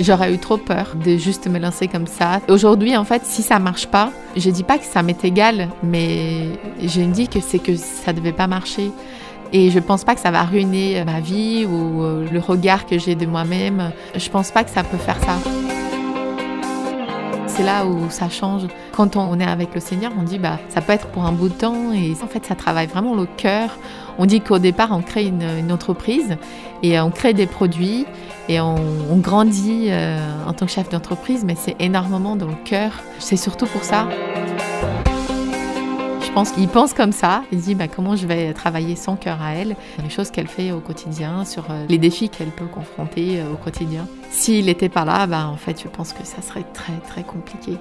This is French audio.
J'aurais eu trop peur de juste me lancer comme ça. Aujourd'hui, en fait, si ça marche pas, je dis pas que ça m'est égal, mais je me dis que c'est que ça devait pas marcher. Et je pense pas que ça va ruiner ma vie ou le regard que j'ai de moi-même. Je pense pas que ça peut faire ça. C'est là où ça change. Quand on est avec le Seigneur, on dit bah ça peut être pour un bout de temps et en fait ça travaille vraiment le cœur. On dit qu'au départ on crée une, entreprise et on crée des produits et on, grandit euh, en tant que chef d'entreprise, mais c'est énormément dans le cœur. C'est surtout pour ça. Je pense comme ça. Il dit bah, comment je vais travailler son cœur à elle, les choses qu'elle fait au quotidien, sur euh, les défis qu'elle peut confronter euh, au quotidien. S'il n'était pas là, bah, en fait, je pense que ça serait très très compliqué.